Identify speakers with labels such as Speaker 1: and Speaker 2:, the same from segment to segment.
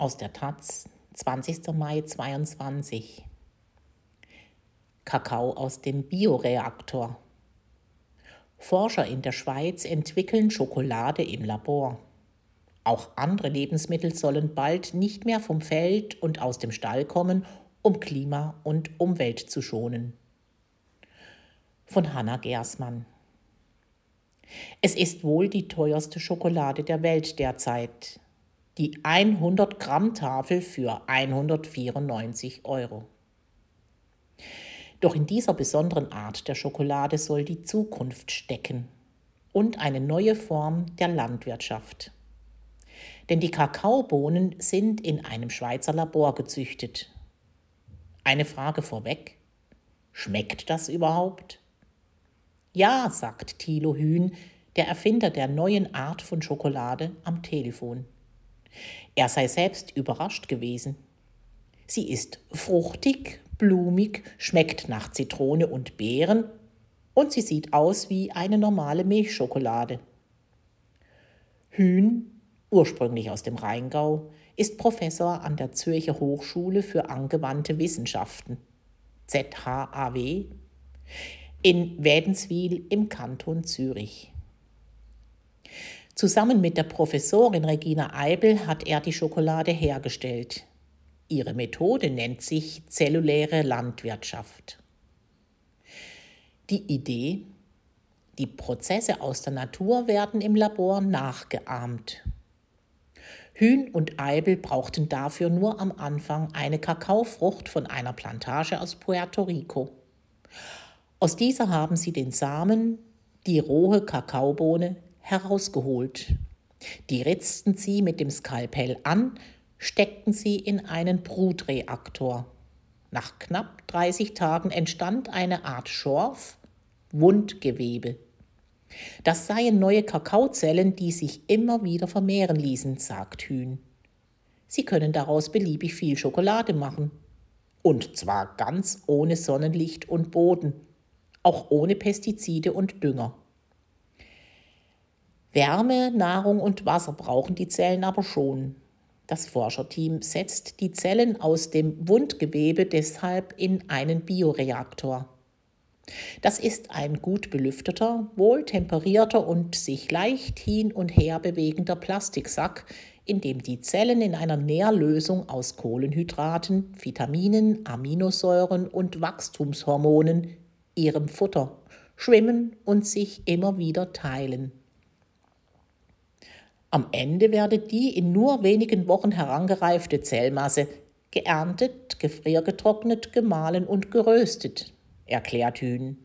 Speaker 1: Aus der Taz, 20. Mai 22. Kakao aus dem Bioreaktor. Forscher in der Schweiz entwickeln Schokolade im Labor. Auch andere Lebensmittel sollen bald nicht mehr vom Feld und aus dem Stall kommen, um Klima und Umwelt zu schonen. Von Hanna Gersmann. Es ist wohl die teuerste Schokolade der Welt derzeit. Die 100 Gramm Tafel für 194 Euro. Doch in dieser besonderen Art der Schokolade soll die Zukunft stecken und eine neue Form der Landwirtschaft. Denn die Kakaobohnen sind in einem Schweizer Labor gezüchtet. Eine Frage vorweg. Schmeckt das überhaupt? Ja, sagt Thilo Hühn, der Erfinder der neuen Art von Schokolade, am Telefon. Er sei selbst überrascht gewesen. Sie ist fruchtig, blumig, schmeckt nach Zitrone und Beeren und sie sieht aus wie eine normale Milchschokolade. Hühn, ursprünglich aus dem Rheingau, ist Professor an der Zürcher Hochschule für angewandte Wissenschaften, ZHAW, in Wädenswil im Kanton Zürich. Zusammen mit der Professorin Regina Eibel hat er die Schokolade hergestellt. Ihre Methode nennt sich zelluläre Landwirtschaft. Die Idee, die Prozesse aus der Natur werden im Labor nachgeahmt. Hühn und Eibel brauchten dafür nur am Anfang eine Kakaofrucht von einer Plantage aus Puerto Rico. Aus dieser haben sie den Samen, die rohe Kakaobohne, herausgeholt. Die ritzten sie mit dem Skalpell an steckten sie in einen Brutreaktor. Nach knapp 30 Tagen entstand eine Art Schorf, Wundgewebe. Das seien neue Kakaozellen, die sich immer wieder vermehren ließen, sagt Hühn. Sie können daraus beliebig viel Schokolade machen. Und zwar ganz ohne Sonnenlicht und Boden, auch ohne Pestizide und Dünger. Wärme, Nahrung und Wasser brauchen die Zellen aber schon. Das Forscherteam setzt die Zellen aus dem Wundgewebe deshalb in einen Bioreaktor. Das ist ein gut belüfteter, wohltemperierter und sich leicht hin und her bewegender Plastiksack, in dem die Zellen in einer Nährlösung aus Kohlenhydraten, Vitaminen, Aminosäuren und Wachstumshormonen, ihrem Futter, schwimmen und sich immer wieder teilen. Am Ende werde die in nur wenigen Wochen herangereifte Zellmasse geerntet, gefriergetrocknet, gemahlen und geröstet, erklärt Hühn.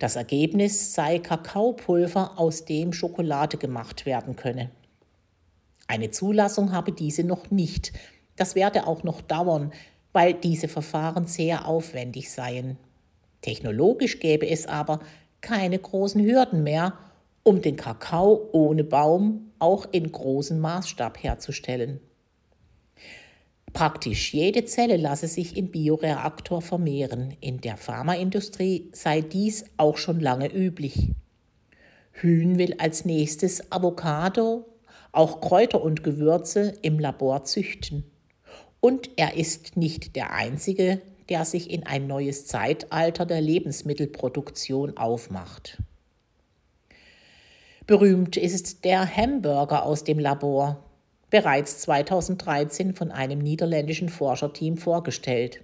Speaker 1: Das Ergebnis sei Kakaopulver, aus dem Schokolade gemacht werden könne. Eine Zulassung habe diese noch nicht. Das werde auch noch dauern, weil diese Verfahren sehr aufwendig seien. Technologisch gäbe es aber keine großen Hürden mehr um den Kakao ohne Baum auch in großem Maßstab herzustellen. Praktisch jede Zelle lasse sich im Bioreaktor vermehren. In der Pharmaindustrie sei dies auch schon lange üblich. Hühn will als nächstes Avocado, auch Kräuter und Gewürze im Labor züchten. Und er ist nicht der Einzige, der sich in ein neues Zeitalter der Lebensmittelproduktion aufmacht. Berühmt ist der Hamburger aus dem Labor, bereits 2013 von einem niederländischen Forscherteam vorgestellt.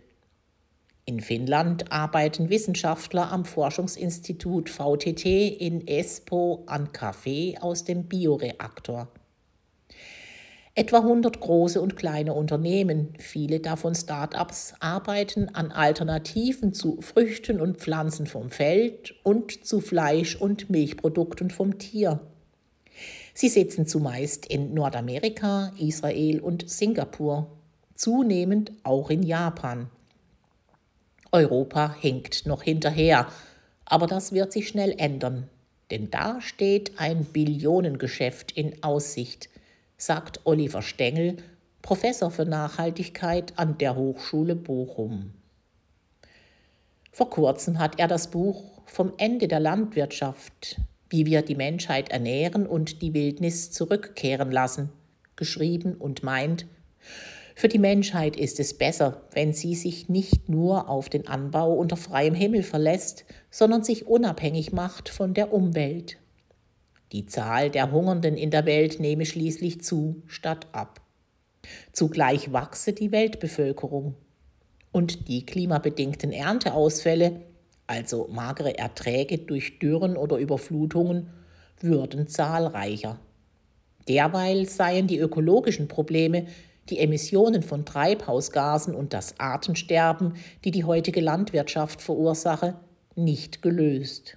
Speaker 1: In Finnland arbeiten Wissenschaftler am Forschungsinstitut VTT in Espoo an Kaffee aus dem Bioreaktor. Etwa 100 große und kleine Unternehmen, viele davon Start-ups, arbeiten an Alternativen zu Früchten und Pflanzen vom Feld und zu Fleisch- und Milchprodukten vom Tier. Sie sitzen zumeist in Nordamerika, Israel und Singapur, zunehmend auch in Japan. Europa hinkt noch hinterher, aber das wird sich schnell ändern, denn da steht ein Billionengeschäft in Aussicht – sagt Oliver Stengel, Professor für Nachhaltigkeit an der Hochschule Bochum. Vor kurzem hat er das Buch Vom Ende der Landwirtschaft, wie wir die Menschheit ernähren und die Wildnis zurückkehren lassen, geschrieben und meint, Für die Menschheit ist es besser, wenn sie sich nicht nur auf den Anbau unter freiem Himmel verlässt, sondern sich unabhängig macht von der Umwelt. Die Zahl der Hungernden in der Welt nehme schließlich zu statt ab. Zugleich wachse die Weltbevölkerung. Und die klimabedingten Ernteausfälle, also magere Erträge durch Dürren oder Überflutungen, würden zahlreicher. Derweil seien die ökologischen Probleme, die Emissionen von Treibhausgasen und das Artensterben, die die heutige Landwirtschaft verursache, nicht gelöst.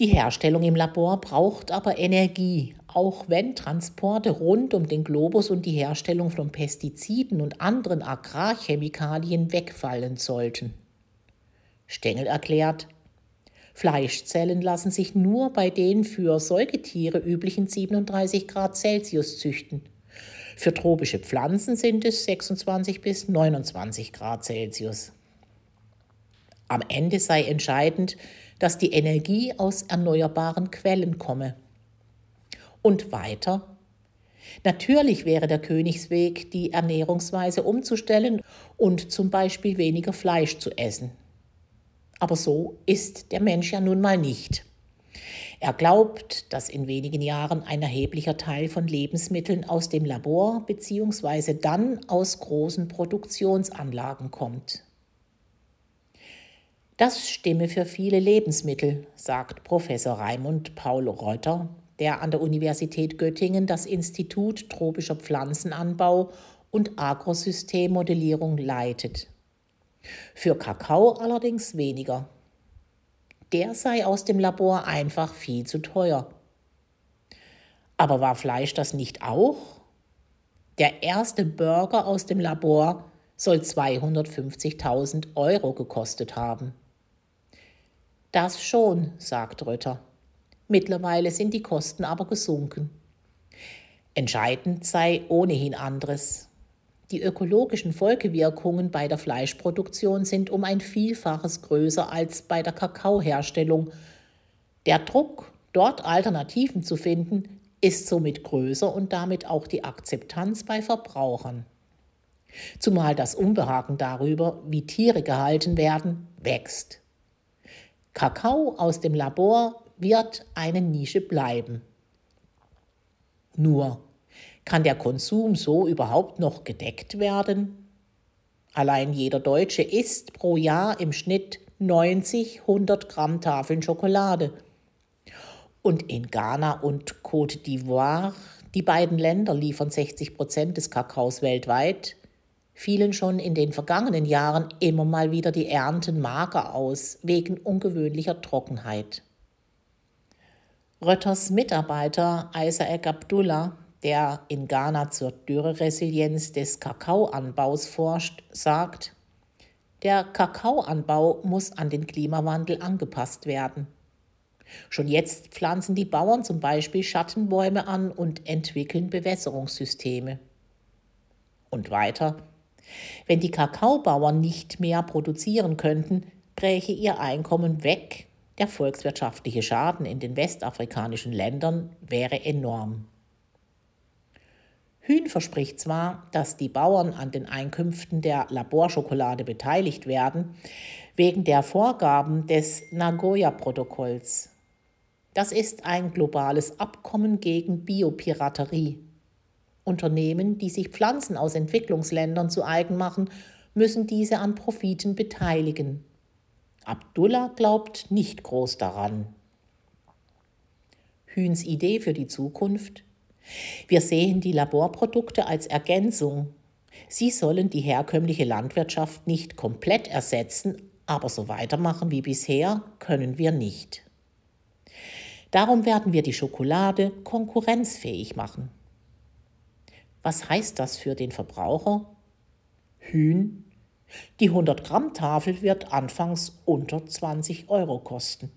Speaker 1: Die Herstellung im Labor braucht aber Energie, auch wenn Transporte rund um den Globus und die Herstellung von Pestiziden und anderen Agrarchemikalien wegfallen sollten. Stengel erklärt, Fleischzellen lassen sich nur bei den für Säugetiere üblichen 37 Grad Celsius züchten. Für tropische Pflanzen sind es 26 bis 29 Grad Celsius. Am Ende sei entscheidend, dass die Energie aus erneuerbaren Quellen komme. Und weiter. Natürlich wäre der Königsweg, die Ernährungsweise umzustellen und zum Beispiel weniger Fleisch zu essen. Aber so ist der Mensch ja nun mal nicht. Er glaubt, dass in wenigen Jahren ein erheblicher Teil von Lebensmitteln aus dem Labor bzw. dann aus großen Produktionsanlagen kommt. Das stimme für viele Lebensmittel, sagt Professor Raimund Paul Reuter, der an der Universität Göttingen das Institut tropischer Pflanzenanbau und Agrosystemmodellierung leitet. Für Kakao allerdings weniger. Der sei aus dem Labor einfach viel zu teuer. Aber war Fleisch das nicht auch? Der erste Burger aus dem Labor soll 250.000 Euro gekostet haben. Das schon, sagt Rötter. Mittlerweile sind die Kosten aber gesunken. Entscheidend sei ohnehin anderes. Die ökologischen Folgewirkungen bei der Fleischproduktion sind um ein Vielfaches größer als bei der Kakaoherstellung. Der Druck, dort Alternativen zu finden, ist somit größer und damit auch die Akzeptanz bei Verbrauchern. Zumal das Unbehagen darüber, wie Tiere gehalten werden, wächst. Kakao aus dem Labor wird eine Nische bleiben. Nur, kann der Konsum so überhaupt noch gedeckt werden? Allein jeder Deutsche isst pro Jahr im Schnitt 90, 100 Gramm Tafeln Schokolade. Und in Ghana und Côte d'Ivoire, die beiden Länder liefern 60 Prozent des Kakaos weltweit, fielen schon in den vergangenen Jahren immer mal wieder die Ernten mager aus, wegen ungewöhnlicher Trockenheit. Rötters Mitarbeiter Isaac Abdullah, der in Ghana zur Dürreresilienz des Kakaoanbaus forscht, sagt, der Kakaoanbau muss an den Klimawandel angepasst werden. Schon jetzt pflanzen die Bauern zum Beispiel Schattenbäume an und entwickeln Bewässerungssysteme. Und weiter, wenn die Kakaobauern nicht mehr produzieren könnten, bräche ihr Einkommen weg. Der volkswirtschaftliche Schaden in den westafrikanischen Ländern wäre enorm. Hühn verspricht zwar, dass die Bauern an den Einkünften der Laborschokolade beteiligt werden, wegen der Vorgaben des Nagoya-Protokolls. Das ist ein globales Abkommen gegen Biopiraterie. Unternehmen, die sich Pflanzen aus Entwicklungsländern zu eigen machen, müssen diese an Profiten beteiligen. Abdullah glaubt nicht groß daran. Hühns Idee für die Zukunft? Wir sehen die Laborprodukte als Ergänzung. Sie sollen die herkömmliche Landwirtschaft nicht komplett ersetzen, aber so weitermachen wie bisher können wir nicht. Darum werden wir die Schokolade konkurrenzfähig machen. Was heißt das für den Verbraucher? Hühn. Die 100 Gramm Tafel wird anfangs unter 20 Euro kosten.